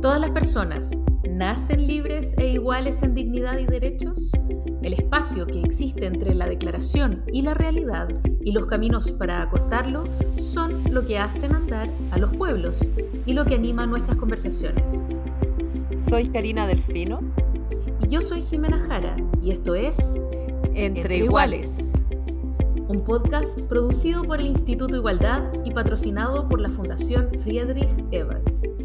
¿Todas las personas nacen libres e iguales en dignidad y derechos? El espacio que existe entre la declaración y la realidad y los caminos para acortarlo son lo que hacen andar a los pueblos y lo que anima nuestras conversaciones. Soy Karina Delfino. Y yo soy Jimena Jara y esto es Entre, Iguales. Un podcast producido por el Instituto Igualdad y patrocinado por la Fundación Friedrich Ebert.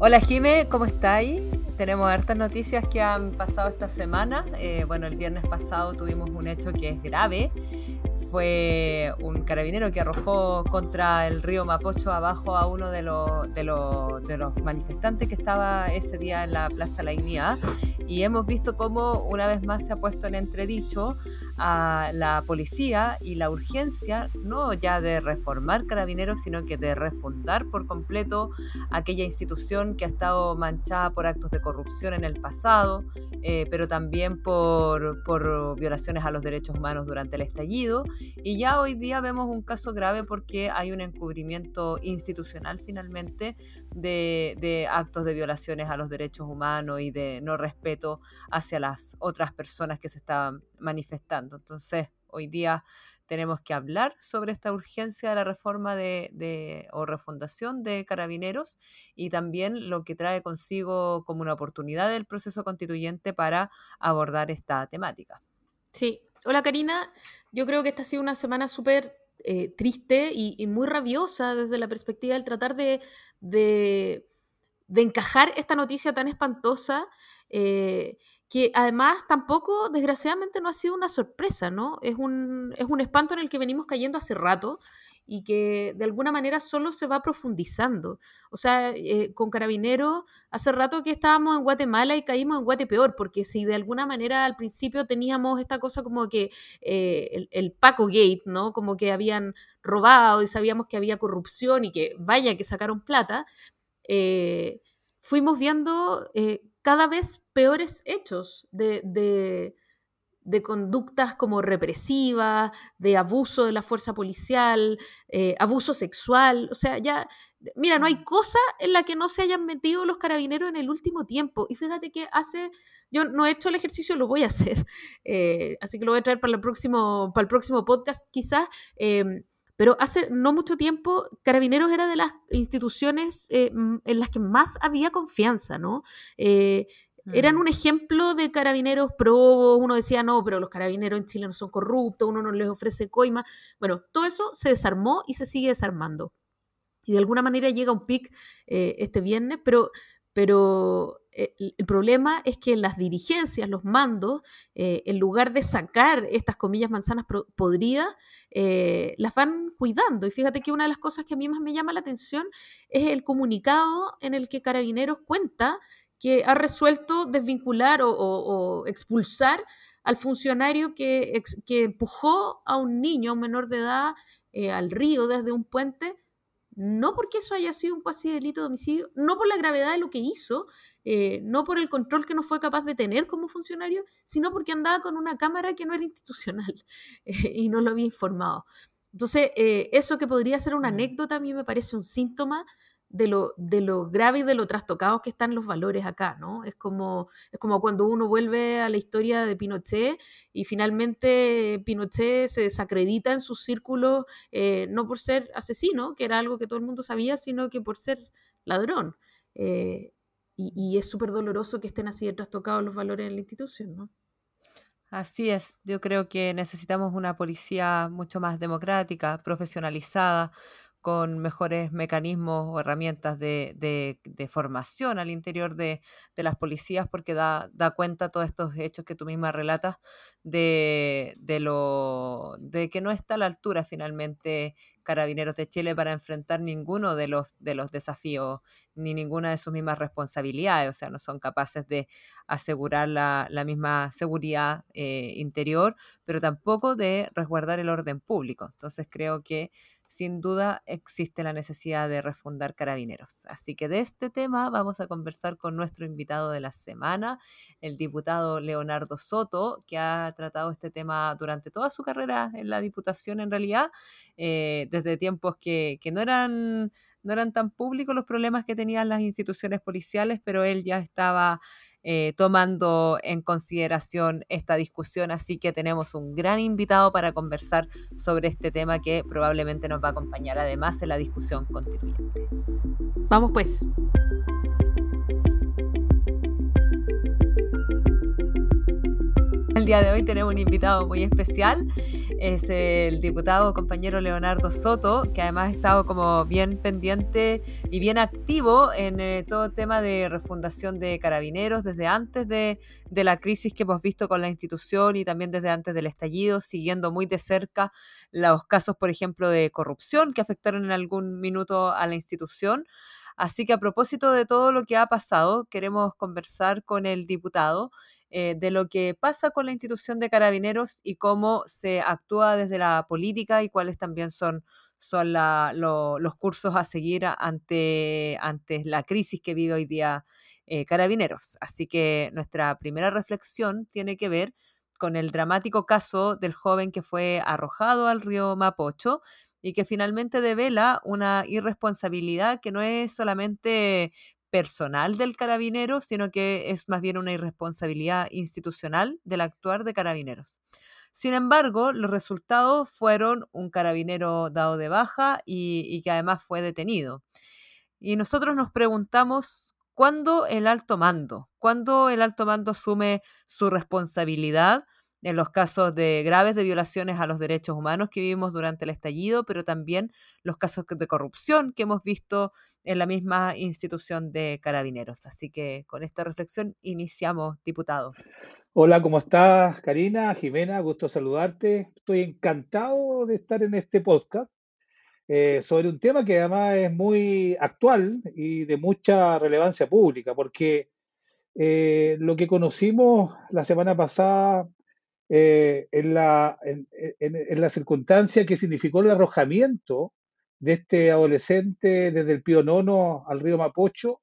Hola Jime, ¿cómo estáis? Tenemos hartas noticias que han pasado esta semana. Eh, bueno, el viernes pasado tuvimos un hecho que es grave. Fue un carabinero que arrojó contra el río Mapocho abajo a uno de los, manifestantes que estaba ese día en la Plaza La. Y hemos visto cómo una vez más se ha puesto en entredicho a la policía y la urgencia no ya de reformar carabineros, sino que de refundar por completo aquella institución que ha estado manchada por actos de corrupción en el pasado, eh, pero también por, por violaciones a los derechos humanos durante el estallido. Y ya hoy día vemos un caso grave porque hay un encubrimiento institucional finalmente de, de actos de violaciones a los derechos humanos y de no respeto hacia las otras personas que se estaban manifestando. Entonces, hoy día tenemos que hablar sobre esta urgencia de la reforma de, o refundación de carabineros y también lo que trae consigo como una oportunidad del proceso constituyente para abordar esta temática. Sí, hola Karina, yo creo que esta ha sido una semana súper eh, triste y, muy rabiosa desde la perspectiva del tratar de, de, encajar esta noticia tan espantosa. Eh, que además tampoco, desgraciadamente, no ha sido una sorpresa, ¿no? Es un, es un espanto en el que venimos cayendo hace rato y que de alguna manera solo se va profundizando. O sea, eh, con Carabineros, hace rato que estábamos en Guatemala y caímos en Guatepeor, porque si de alguna manera al principio teníamos esta cosa como que eh, el, Paco Gate, ¿no? Como que habían robado y sabíamos que había corrupción y que vaya que sacaron plata, fuimos viendo cada vez peores hechos de, conductas como represivas, de abuso de la fuerza policial, eh, abuso sexual. O sea, ya, mira, no hay mm. cosa en la que no se hayan metido los carabineros en el último tiempo. Y fíjate que hace, yo no he hecho el ejercicio, lo voy a hacer. Eh, así que lo voy a traer para el próximo, para el próximo podcast quizás. Em, pero hace no mucho tiempo, Carabineros era de las instituciones eh, en las que más había confianza, ¿no? Eh, eran mm. un ejemplo de carabineros pro, uno decía, no, pero los carabineros en Chile no son corruptos, uno no les ofrece coima. Bueno, todo eso se desarmó y se sigue desarmando. Y de alguna manera llega un pic eh, este viernes, pero, pero el problema es que las dirigencias, los mandos, eh, en lugar de sacar estas comillas manzanas podridas, eh, las van cuidando. Y fíjate que una de las cosas que a mí más me llama la atención es el comunicado en el que Carabineros cuenta que ha resuelto desvincular o, expulsar al funcionario que, que, empujó a un niño, a un menor de edad, al río desde un puente, no porque eso haya sido un cuasi delito de homicidio, no por la gravedad de lo que hizo, eh, no por el control que no fue capaz de tener como funcionario, sino porque andaba con una cámara que no era institucional eh, y no lo había informado. Entonces, eh, eso que podría ser una mm. anécdota a mí me parece un síntoma de lo, de lo grave y de lo trastocados que están los valores acá, ¿no? Es como, es como cuando uno vuelve a la historia de Pinochet y finalmente Pinochet se desacredita en sus círculos, no por ser asesino, que era algo que todo el mundo sabía, sino que por ser ladrón y, es súper doloroso que estén así trastocados los valores en la institución, ¿no? Así es, yo creo que necesitamos una policía mucho más democrática, profesionalizada, con mejores mecanismos o herramientas de, formación al interior de, las policías, porque da, da, cuenta todos estos hechos que tú misma relatas de, lo, de que no está a la altura finalmente Carabineros de Chile para enfrentar ninguno de los, de los desafíos ni ninguna de sus mismas responsabilidades, o sea, no son capaces de asegurar la, misma seguridad eh, interior, pero tampoco de resguardar el orden público. Entonces creo que sin duda existe la necesidad de refundar carabineros. Así que de este tema vamos a conversar con nuestro invitado de la semana, el diputado Leonardo Soto, que ha tratado este tema durante toda su carrera en la diputación en realidad, eh, desde tiempos que, no eran no eran tan públicos los problemas que tenían las instituciones policiales, pero él ya estaba eh, tomando en consideración esta discusión, así que tenemos un gran invitado para conversar sobre este tema que probablemente nos va a acompañar además en la discusión constituyente. Vamos pues. El día de hoy tenemos un invitado muy especial, es el diputado compañero Leonardo Soto, que además ha estado como bien pendiente y bien activo en eh, todo el tema de refundación de carabineros desde antes de, de la crisis que hemos visto con la institución y también desde antes del estallido, siguiendo muy de cerca los casos, por ejemplo, de corrupción que afectaron en algún minuto a la institución. Así que a propósito de todo lo que ha pasado, queremos conversar con el diputado eh, de lo que pasa con la institución de carabineros y cómo se actúa desde la política y cuáles también son, son los cursos a seguir ante, ante la crisis que vive hoy día eh, carabineros. Así que nuestra primera reflexión tiene que ver con el dramático caso del joven que fue arrojado al río Mapocho y que finalmente devela una irresponsabilidad que no es solamente personal del carabinero, sino que es más bien una irresponsabilidad institucional del actuar de carabineros. Sin embargo, los resultados fueron un carabinero dado de baja y, que además fue detenido. Y nosotros nos preguntamos cuándo el alto mando, cuándo el alto mando asume su responsabilidad en los casos de graves de violaciones a los derechos humanos que vivimos durante el estallido, pero también los casos de corrupción que hemos visto en la misma institución de carabineros. Así que con esta reflexión iniciamos, diputado. Hola, ¿cómo estás, Karina? Jimena, gusto saludarte. Estoy encantado de estar en este podcast eh, sobre un tema que además es muy actual y de mucha relevancia pública, porque eh, lo que conocimos la semana pasada eh, en, la, circunstancia que significó el arrojamiento de este adolescente desde el Pío Nono al río Mapocho,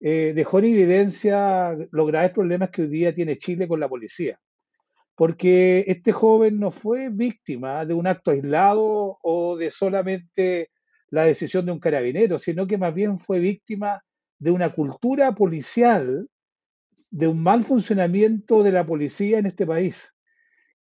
eh, dejó en evidencia los graves problemas que hoy día tiene Chile con la policía. Porque este joven no fue víctima de un acto aislado o de solamente la decisión de un carabinero, sino que más bien fue víctima de una cultura policial, de un mal funcionamiento de la policía en este país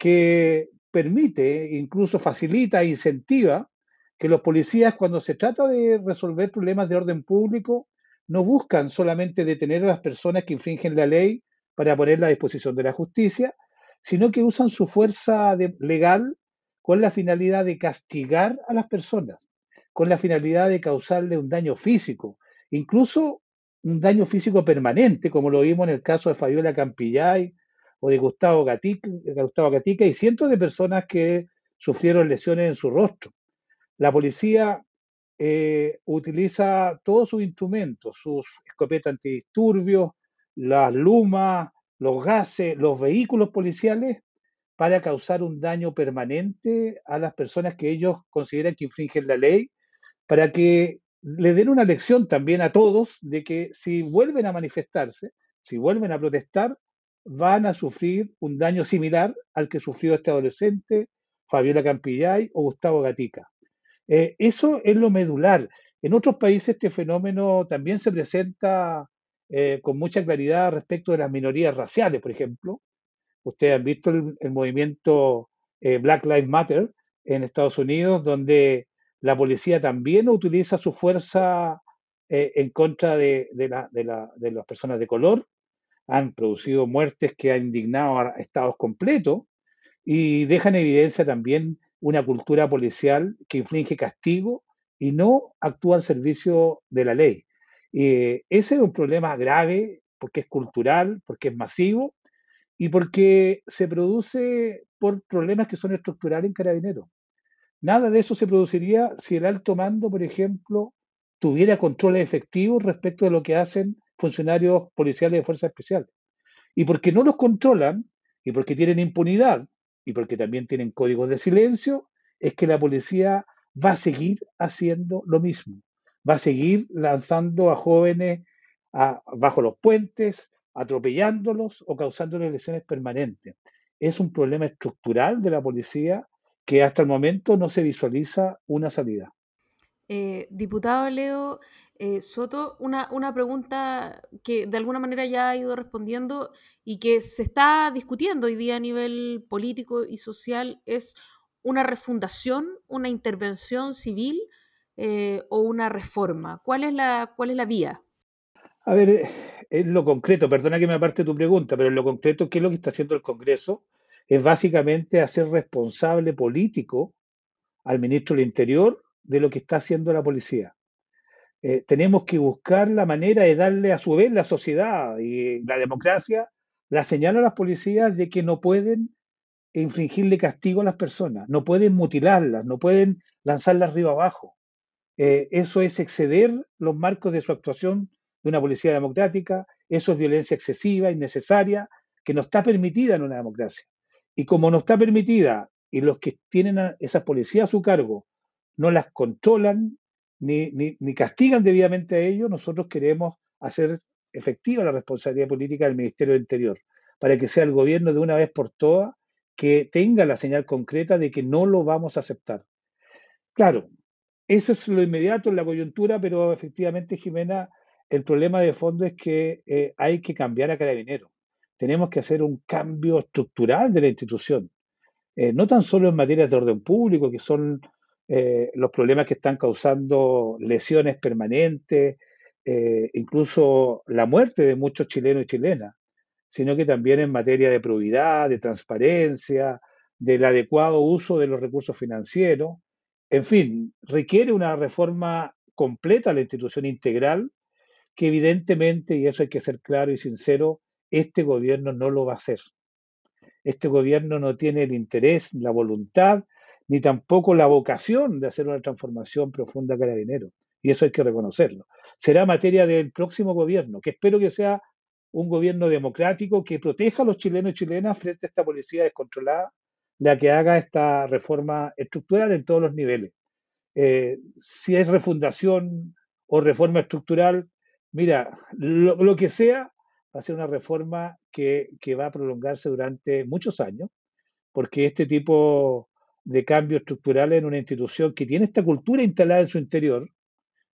que permite, incluso facilita incentiva que los policías cuando se trata de resolver problemas de orden público no buscan solamente detener a las personas que infringen la ley para ponerla a disposición de la justicia, sino que usan su fuerza legal con la finalidad de castigar a las personas, con la finalidad de causarle un daño físico, incluso un daño físico permanente, como lo vimos en el caso de Fabiola Campillay o de Gustavo Gatica, y cientos de personas que sufrieron lesiones en su rostro. La policía eh, utiliza todos sus instrumentos, sus escopetas antidisturbios, las lumas, los gases, los vehículos policiales para causar un daño permanente a las personas que ellos consideran que infringen la ley, para que le den una lección también a todos de que si vuelven a manifestarse, si vuelven a protestar, van a sufrir un daño similar al que sufrió este adolescente, Fabiola Campillay o Gustavo Gatica. Eh, eso es lo medular. En otros países este fenómeno también se presenta eh, con mucha claridad respecto de las minorías raciales, por ejemplo. Ustedes han visto el, movimiento eh, Black Lives Matter en Estados Unidos, donde la policía también utiliza su fuerza en contra de, de las personas de color han producido muertes que han indignado a estados completos y dejan en evidencia también una cultura policial que inflige castigo y no actúa al servicio de la ley. ese es un problema grave porque es cultural, porque es masivo y porque se produce por problemas que son estructurales en carabineros. Nada de eso se produciría si el alto mando, por ejemplo, tuviera controles efectivos respecto de lo que hacen funcionarios policiales de fuerzas especiales. Y porque no los controlan, y porque tienen impunidad, y porque también tienen códigos de silencio, es que la policía va a seguir haciendo lo mismo. Va a seguir lanzando a jóvenes bajo los puentes, atropellándolos o causándoles lesiones permanentes. Es un problema estructural de la policía que hasta el momento no se visualiza una salida. Eh, diputado Leo eh, Soto, una, una pregunta que de alguna manera ya ha ido respondiendo y que se está discutiendo hoy día a nivel político y social es una refundación, una intervención civil eh, o una reforma. ¿Cuál es la, cuál es la vía? A ver, en lo concreto, perdona que me aparte tu pregunta, pero en lo concreto, ¿qué es lo que está haciendo el Congreso? Es básicamente hacer responsable político al ministro del Interior de lo que está haciendo la policía. Eh, tenemos que buscar la manera de darle a su vez la sociedad y la democracia la señal a las policías de que no pueden infligirle castigo a las personas, no pueden mutilarlas, no pueden lanzarlas arriba abajo. Eh, eso es exceder los marcos de su actuación de una policía democrática, eso es violencia excesiva, innecesaria, que no está permitida en una democracia. Y como no está permitida y los que tienen a esas policías a su cargo no las controlan ni, ni, castigan debidamente a ellos, nosotros queremos hacer efectiva la responsabilidad política del Ministerio del Interior, para que sea el gobierno de una vez por todas que tenga la señal concreta de que no lo vamos a aceptar. Claro, eso es lo inmediato en la coyuntura, pero efectivamente, Jimena, el problema de fondo es que eh, hay que cambiar a Carabinero. Tenemos que hacer un cambio estructural de la institución, eh, no tan solo en materia de orden público, que son eh, los problemas que están causando lesiones permanentes, incluso la muerte de muchos chilenos y chilenas, sino que también en materia de probidad, de transparencia, del adecuado uso de los recursos financieros. En fin, requiere una reforma completa a la institución integral que evidentemente, y eso hay que ser claro y sincero, este gobierno no lo va a hacer. Este gobierno no tiene el interés, la voluntad, ni tampoco la vocación de hacer una transformación profunda carabinero. Y eso hay que reconocerlo. Será materia del próximo gobierno, que espero que sea un gobierno democrático que proteja a los chilenos y chilenas frente a esta policía descontrolada, la que haga esta reforma estructural en todos los niveles. Eh, si es refundación o reforma estructural, Mira, lo, que sea, va a ser una reforma que, va a prolongarse durante muchos años, porque este tipo de cambios estructurales en una institución que tiene esta cultura instalada en su interior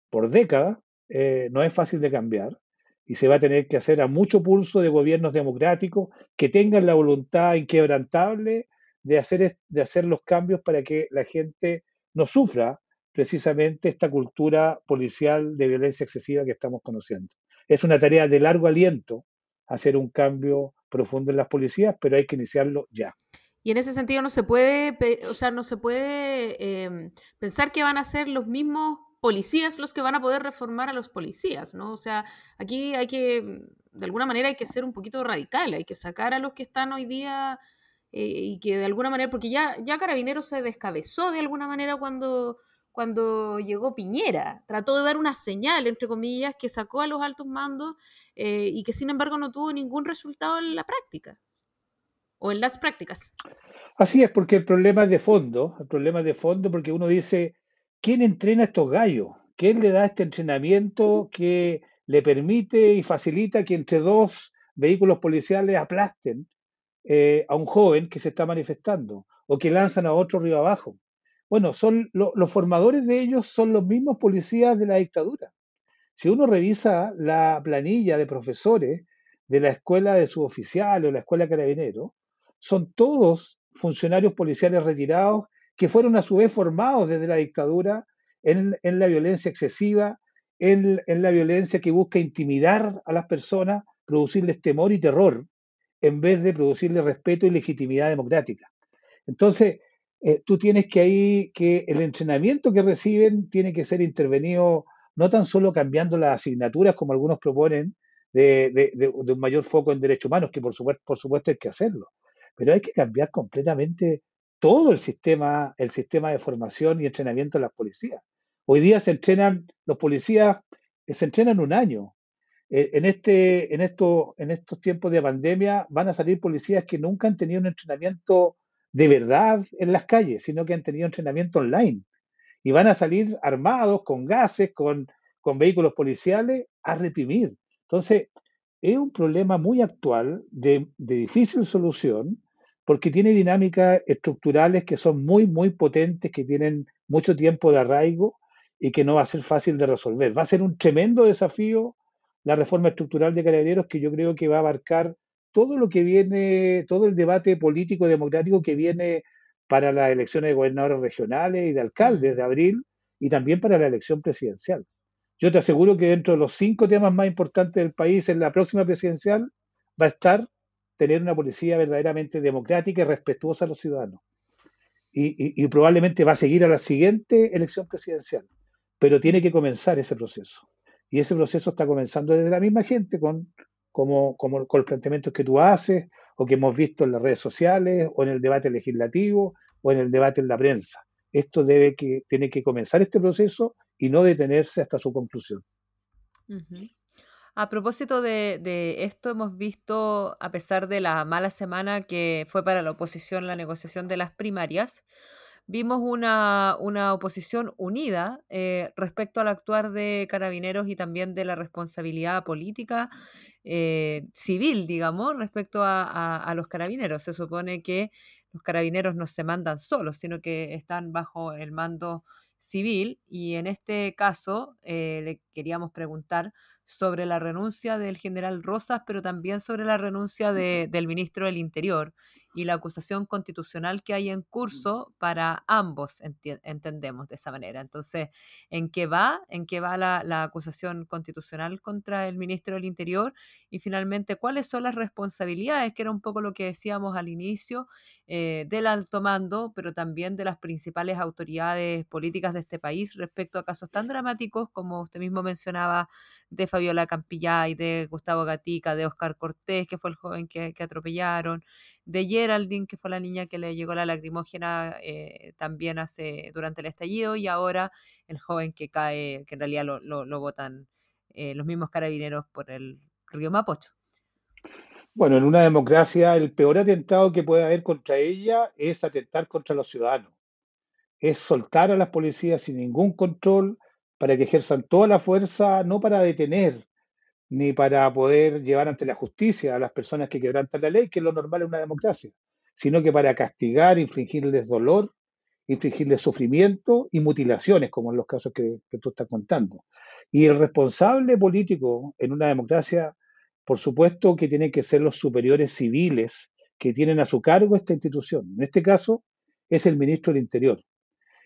por décadas, eh, no es fácil de cambiar y se va a tener que hacer a mucho pulso de gobiernos democráticos que tengan la voluntad inquebrantable de hacer, de hacer los cambios para que la gente no sufra precisamente esta cultura policial de violencia excesiva que estamos conociendo. Es una tarea de largo aliento hacer un cambio profundo en las policías, pero hay que iniciarlo ya. Y en ese sentido no se puede, o sea, no se puede em, pensar que van a ser los mismos policías los que van a poder reformar a los policías, ¿no? O sea, aquí hay que, de alguna manera hay que ser un poquito radical, hay que sacar a los que están hoy día eh, y que de alguna manera, porque ya, ya Carabineros se descabezó de alguna manera cuando cuando llegó Piñera. Trató de dar una señal, entre comillas, que sacó a los altos mandos eh, y que sin embargo no tuvo ningún resultado en la práctica o en las prácticas. Así es, porque el problema es de fondo, el problema es de fondo porque uno dice, ¿quién entrena a estos gallos? ¿Quién le da este entrenamiento que le permite y facilita que entre dos vehículos policiales aplasten eh, a un joven que se está manifestando o que lanzan a otro río abajo? Bueno, son los formadores de ellos son los mismos policías de la dictadura. Si uno revisa la planilla de profesores de la escuela de suboficiales o la escuela carabinero, son todos funcionarios policiales retirados que fueron a su vez formados desde la dictadura en, la violencia excesiva, en, en, la violencia que busca intimidar a las personas, producirles temor y terror, en vez de producirles respeto y legitimidad democrática. Entonces, eh, tú tienes que ahí que el entrenamiento que reciben tiene que ser intervenido no tan solo cambiando las asignaturas como algunos proponen de, un mayor foco en derechos humanos, que por supuesto, por supuesto hay que hacerlo, pero hay que cambiar completamente todo el sistema, el sistema de formación y entrenamiento de las policías. Hoy día se entrenan, los policías eh, se entrenan un año. Eh, en, este, en, esto, en estos tiempos de pandemia van a salir policías que nunca han tenido un entrenamiento de verdad en las calles, sino que han tenido entrenamiento online. Y van a salir armados, con gases, con, vehículos policiales, a reprimir. Entonces, es un problema muy actual, de, de difícil solución, porque tiene dinámicas estructurales que son muy, muy potentes, que tienen mucho tiempo de arraigo y que no va a ser fácil de resolver. Va a ser un tremendo desafío la reforma estructural de carabineros que yo creo que va a abarcar todo lo que viene, todo el debate político democrático que viene para las elecciones de gobernadores regionales y de alcaldes de abril y también para la elección presidencial. Yo te aseguro que dentro de los cinco temas más importantes del país en la próxima presidencial va a estar tener una policía verdaderamente democrática y respetuosa a los ciudadanos. Y, probablemente va a seguir a la siguiente elección presidencial, pero tiene que comenzar ese proceso. Y ese proceso está comenzando desde la misma gente, con, como, como con los planteamientos que tú haces, o que hemos visto en las redes sociales, o en el debate legislativo, o en el debate en la prensa. Esto debe que, tiene que comenzar este proceso y no detenerse hasta su conclusión. A propósito de, esto, hemos visto, a pesar de la mala semana que fue para la oposición la negociación de las primarias, vimos una, oposición unida eh, respecto al actuar de carabineros y también de la responsabilidad política eh, civil, digamos, respecto a, los carabineros. Se supone que los carabineros no se mandan solos, sino que están bajo el mando civil y en este caso eh, le queríamos preguntar sobre la renuncia del general Rosas, pero también sobre la renuncia del ministro del Interior y la acusación constitucional que hay en curso para ambos, entendemos de esa manera. Entonces, ¿en qué va? ¿En qué va la, acusación constitucional contra el ministro del Interior? Y finalmente, ¿cuáles son las responsabilidades? Que era un poco lo que decíamos al inicio eh, del alto mando, pero también de las principales autoridades políticas de este país respecto a casos tan dramáticos como usted mismo mencionaba de Fabiola Campillay, de Gustavo Gatica, de Oscar Cortés, que fue el joven que, atropellaron, de Geraldine, que fue la niña que le llegó la lacrimógena eh, también hace durante el estallido, y ahora el joven que cae, que en realidad lo, lo, votan eh, los mismos carabineros por el río Mapocho. Bueno, en una democracia el peor atentado que puede haber contra ella es atentar contra los ciudadanos. Es soltar a las policías sin ningún control para que ejerzan toda la fuerza, no para detener, ni para poder llevar ante la justicia a las personas que quebrantan la ley, que es lo normal en una democracia, sino que para castigar, infligirles dolor, infligirles sufrimiento y mutilaciones, como en los casos que, tú estás contando. Y el responsable político en una democracia, por supuesto que tienen que ser los superiores civiles que tienen a su cargo esta institución. En este caso, es el ministro del Interior.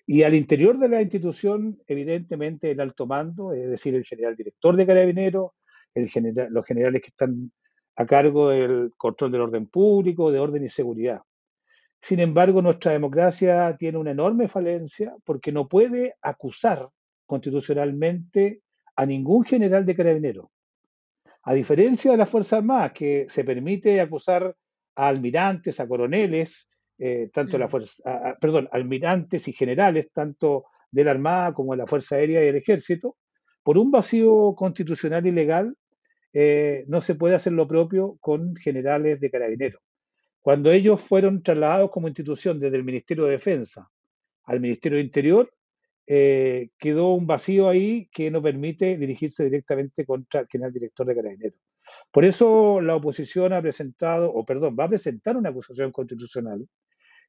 Y al interior de la institución, evidentemente, el alto mando, es decir, el general director de Carabineros, los generales que están a cargo del control del orden público, de orden y seguridad. Sin embargo, nuestra democracia tiene una enorme falencia porque no puede acusar constitucionalmente a ningún general de carabinero. A diferencia de las Fuerzas Armadas, que se permite acusar a almirantes, a coroneles, eh, tanto la fuerza, perdón, almirantes y generales, tanto de la Armada como de la Fuerza Aérea y del Ejército, por un vacío constitucional y legal eh, no se puede hacer lo propio con generales de carabineros. Cuando ellos fueron trasladados como institución desde el Ministerio de Defensa al Ministerio de Interior, eh, quedó un vacío ahí que no permite dirigirse directamente contra el general director de carabineros. Por eso la oposición ha presentado, o perdón, va a presentar una acusación constitucional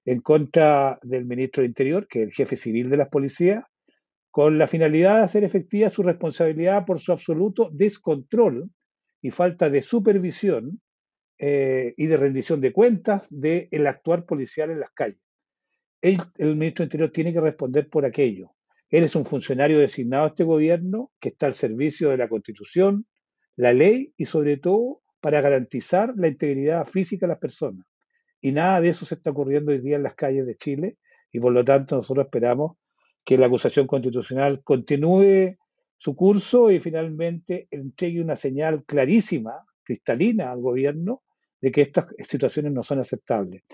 en contra del ministro de Interior, que es el jefe civil de las policías, con la finalidad de hacer efectiva su responsabilidad por su absoluto descontrol y falta de supervisión eh, y de rendición de cuentas del el actuar policial en las calles. El ministro de Interior tiene que responder por aquello. Él es un funcionario designado a este gobierno que está al servicio de la Constitución, la ley y sobre todo para garantizar la integridad física de las personas. Y nada de eso se está ocurriendo hoy día en las calles de Chile y por lo tanto nosotros esperamos que la acusación constitucional continúe su curso y finalmente entregue una señal clarísima, cristalina al gobierno de que estas situaciones no son aceptables.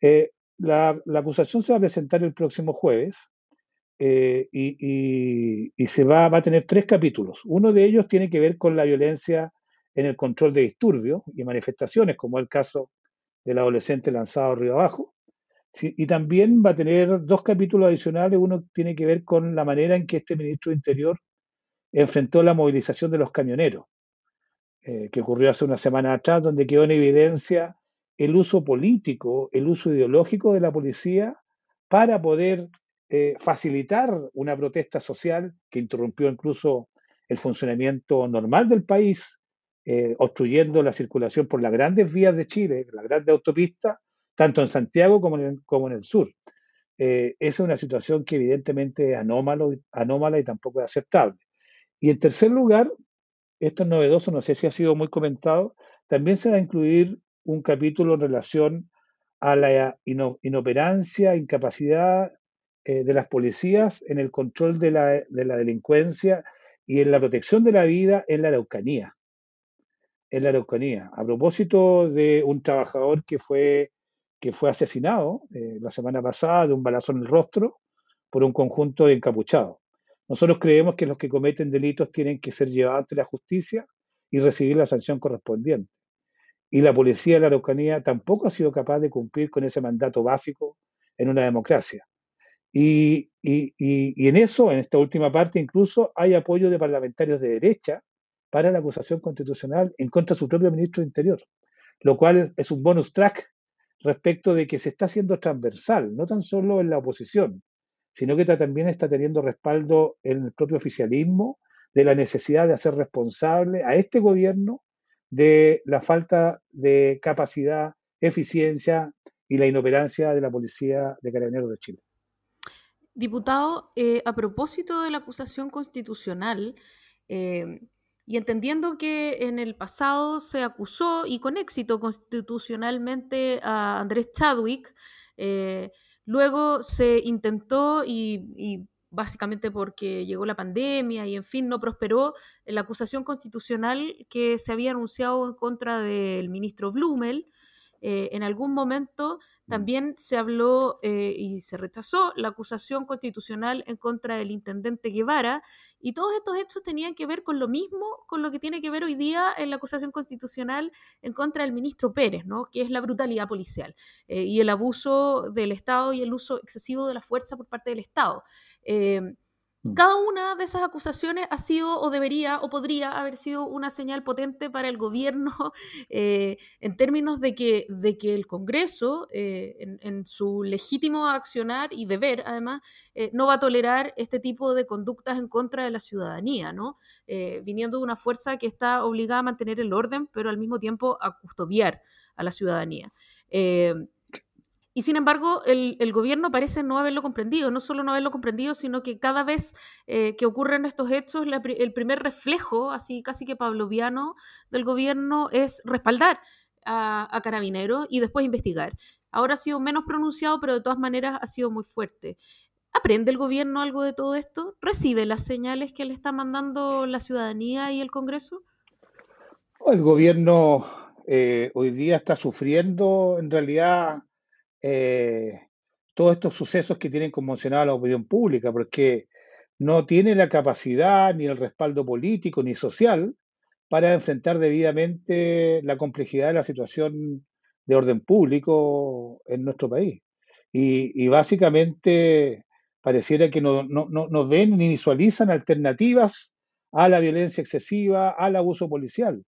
Eh, la, acusación se va a presentar el próximo jueves eh, y, se va, a tener tres capítulos. Uno de ellos tiene que ver con la violencia en el control de disturbios y manifestaciones, como el caso del adolescente lanzado río abajo. y también va a tener dos capítulos adicionales. Uno tiene que ver con la manera en que este ministro de Interior enfrentó la movilización de los camioneros, eh, que ocurrió hace una semana atrás, donde quedó en evidencia el uso político, el uso ideológico de la policía para poder eh, facilitar una protesta social que interrumpió incluso el funcionamiento normal del país, eh, obstruyendo la circulación por las grandes vías de Chile, las grandes autopistas, tanto en Santiago como en, como en el sur. esa es una situación que evidentemente es anómalo, anómala y tampoco es aceptable. Y en tercer lugar, esto es novedoso, no sé si ha sido muy comentado, también se va a incluir un capítulo en relación a la inoperancia, incapacidad eh, de las policías en el control de la, de la, delincuencia y en la protección de la vida en la Araucanía. En la Araucanía. A propósito de un trabajador que fue, que fue asesinado eh, la semana pasada de un balazo en el rostro por un conjunto de encapuchados. Nosotros creemos que los que cometen delitos tienen que ser llevados ante la justicia y recibir la sanción correspondiente. Y la policía de la Araucanía tampoco ha sido capaz de cumplir con ese mandato básico en una democracia. Y, en eso, en esta última parte, incluso hay apoyo de parlamentarios de derecha para la acusación constitucional en contra de su propio ministro de Interior, lo cual es un bonus track respecto de que se está haciendo transversal, no tan solo en la oposición, sino que también está teniendo respaldo en el propio oficialismo de la necesidad de hacer responsable a este gobierno de la falta de capacidad, eficiencia y la inoperancia de la Policía de Carabineros de Chile. Diputado, eh, a propósito de la acusación constitucional, eh, y entendiendo que en el pasado se acusó y con éxito constitucionalmente a Andrés Chadwick, eh, Luego se intentó y, básicamente porque llegó la pandemia y en fin no prosperó la acusación constitucional que se había anunciado en contra del ministro Blumel. Eh, en algún momento también se habló eh, y se rechazó la acusación constitucional en contra del intendente Guevara y todos estos hechos tenían que ver con lo mismo, con lo que tiene que ver hoy día en la acusación constitucional en contra del ministro Pérez, ¿no? que es la brutalidad policial eh, y el abuso del Estado y el uso excesivo de la fuerza por parte del Estado. Mm. Cada una de esas acusaciones ha sido o debería o podría haber sido una señal potente para el gobierno eh, en términos de que, de que el Congreso, eh, en, su legítimo accionar y deber, además, eh, no va a tolerar este tipo de conductas en contra de la ciudadanía, ¿no? viniendo de una fuerza que está obligada a mantener el orden, pero al mismo tiempo a custodiar a la ciudadanía. Y sin embargo, el, gobierno parece no haberlo comprendido, no solo no haberlo comprendido, sino que cada vez eh, que ocurren estos hechos, el primer reflejo, así casi que pavloviano, del gobierno es respaldar a, a Carabineros y después investigar. Ahora ha sido menos pronunciado, pero de todas maneras ha sido muy fuerte. ¿Aprende el gobierno algo de todo esto? ¿Recibe las señales que le está mandando la ciudadanía y el Congreso? El gobierno eh, hoy día está sufriendo en realidad eh, todos estos sucesos que tienen conmocionada la opinión pública, porque no tiene la capacidad ni el respaldo político ni social para enfrentar debidamente la complejidad de la situación de orden público en nuestro país. Y, básicamente pareciera que no, no, ven ni visualizan alternativas a la violencia excesiva, al abuso policial,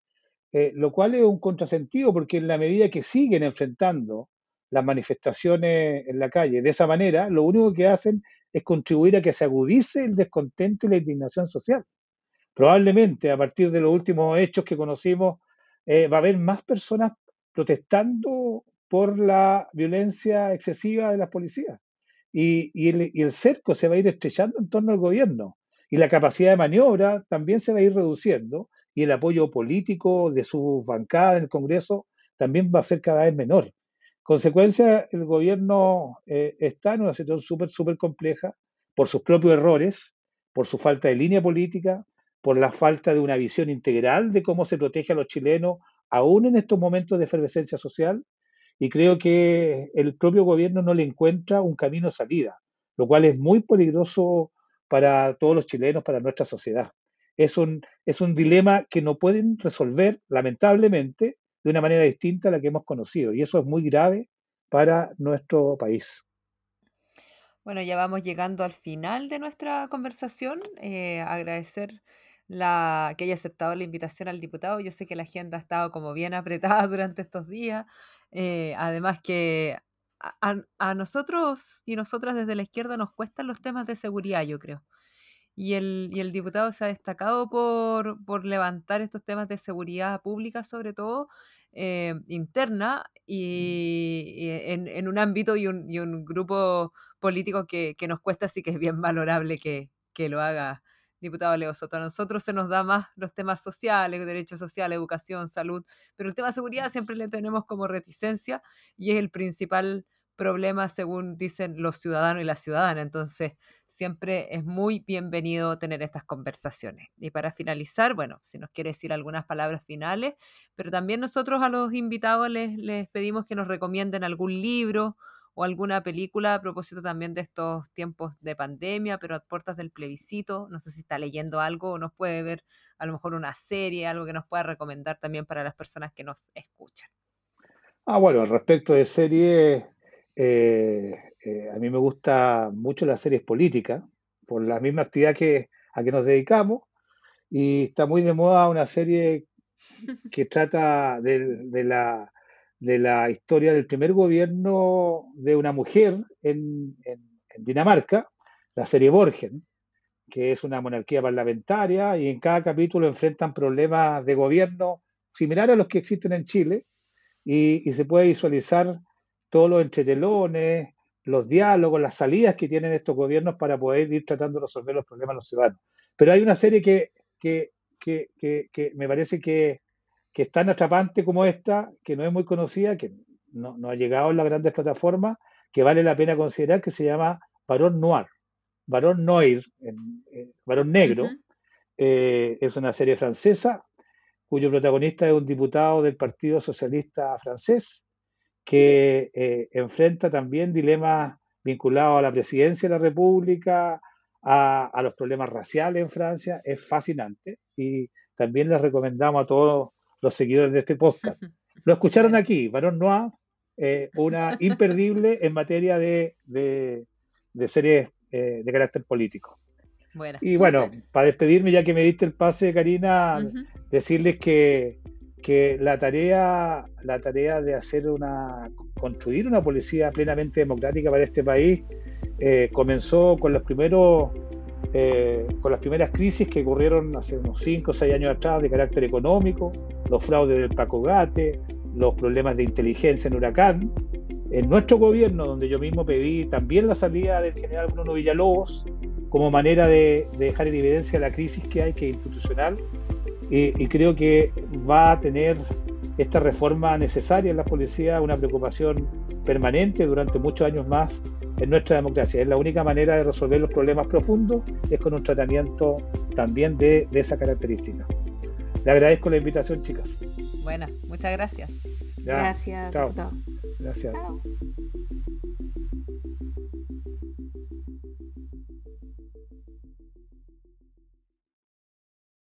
eh, lo cual es un contrasentido porque en la medida que siguen enfrentando las manifestaciones en la calle. De esa manera, lo único que hacen es contribuir a que se agudice el descontento y la indignación social. Probablemente a partir de los últimos hechos que conocimos, eh, va a haber más personas protestando por la violencia excesiva de las policías. Y, el, y el cerco se va a ir estrechando en torno al gobierno. Y la capacidad de maniobra también se va a ir reduciendo. Y el apoyo político de sus bancadas en el Congreso también va a ser cada vez menor. Consecuencia, el gobierno eh, está en una situación súper, súper compleja por sus propios errores, por su falta de línea política, por la falta de una visión integral de cómo se protege a los chilenos, aún en estos momentos de efervescencia social. Y creo que el propio gobierno no le encuentra un camino de salida, lo cual es muy peligroso para todos los chilenos, para nuestra sociedad. Es un, es un dilema que no pueden resolver, lamentablemente, de una manera distinta a la que hemos conocido. Y eso es muy grave para nuestro país. Bueno, ya vamos llegando al final de nuestra conversación. Eh, agradecer la, que haya aceptado la invitación al diputado. Yo sé que la agenda ha estado como bien apretada durante estos días. Eh, además que a, nosotros y nosotras desde la izquierda nos cuestan los temas de seguridad, yo creo. Y el, y el diputado se ha destacado por, por, levantar estos temas de seguridad pública, sobre todo eh, interna, y, en, en, un ámbito y un, y un grupo político que, que, nos cuesta, así que es bien valorable que, que lo haga diputado Leo Soto. A nosotros se nos da más los temas sociales, derechos sociales, educación, salud, pero el tema de seguridad siempre le tenemos como reticencia y es el principal problema según dicen los ciudadanos y las ciudadanas. Entonces, siempre es muy bienvenido tener estas conversaciones. Y para finalizar, bueno, si nos quiere decir algunas palabras finales, pero también nosotros a los invitados les, les pedimos que nos recomienden algún libro o alguna película a propósito también de estos tiempos de pandemia, pero a puertas del plebiscito. No sé si está leyendo algo o nos puede ver a lo mejor una serie, algo que nos pueda recomendar también para las personas que nos escuchan. Ah, bueno, respecto de series, eh, eh, a mí me gusta mucho las series políticas, por la misma actividad que, a que nos dedicamos, y está muy de moda una serie que trata de la de la historia del primer gobierno de una mujer en, Dinamarca, la serie Borgen, que es una monarquía parlamentaria y en cada capítulo enfrentan problemas de gobierno similares a los que existen en Chile y, se puede visualizar todos los entretelones, los diálogos, las salidas que tienen estos gobiernos para poder ir tratando de resolver los problemas de los ciudadanos. Pero hay una serie que, que, que, que me parece que que es tan atrapante como esta, que no es muy conocida, que no, ha llegado en las grandes plataformas, que vale la pena considerar, que se llama Barón Noir. Barón Noir, en, Barón Negro, eh, es una serie francesa cuyo protagonista es un diputado del Partido Socialista francés que eh, enfrenta también dilemas vinculados a la presidencia de la República, a, a, los problemas raciales en Francia. Es fascinante y también les recomendamos a todos los seguidores de este podcast. Lo escucharon aquí, Barón Noir, eh, una imperdible en materia de, de, series eh, de carácter político. y bueno, para despedirme, ya que me diste el pase, Karina, decirles que, que, la tarea, la tarea de hacer una, construir una policía plenamente democrática para este país eh, comenzó con los primeros eh, con las primeras crisis que ocurrieron hace unos 5 o 6 años atrás de carácter económico, los fraudes del Paco Gate, los problemas de inteligencia en Huracán. En nuestro gobierno, donde yo mismo pedí también la salida del general Bruno Villalobos como manera de, dejar en evidencia la crisis que hay, que es institucional, y creo que va a tener esta reforma necesaria en la policía una preocupación permanente durante muchos años más en nuestra democracia. Es la única manera de resolver los problemas profundos, es con un tratamiento también de, esa característica. Le agradezco la invitación, chicas. Bueno, muchas gracias. gracias. Gracias.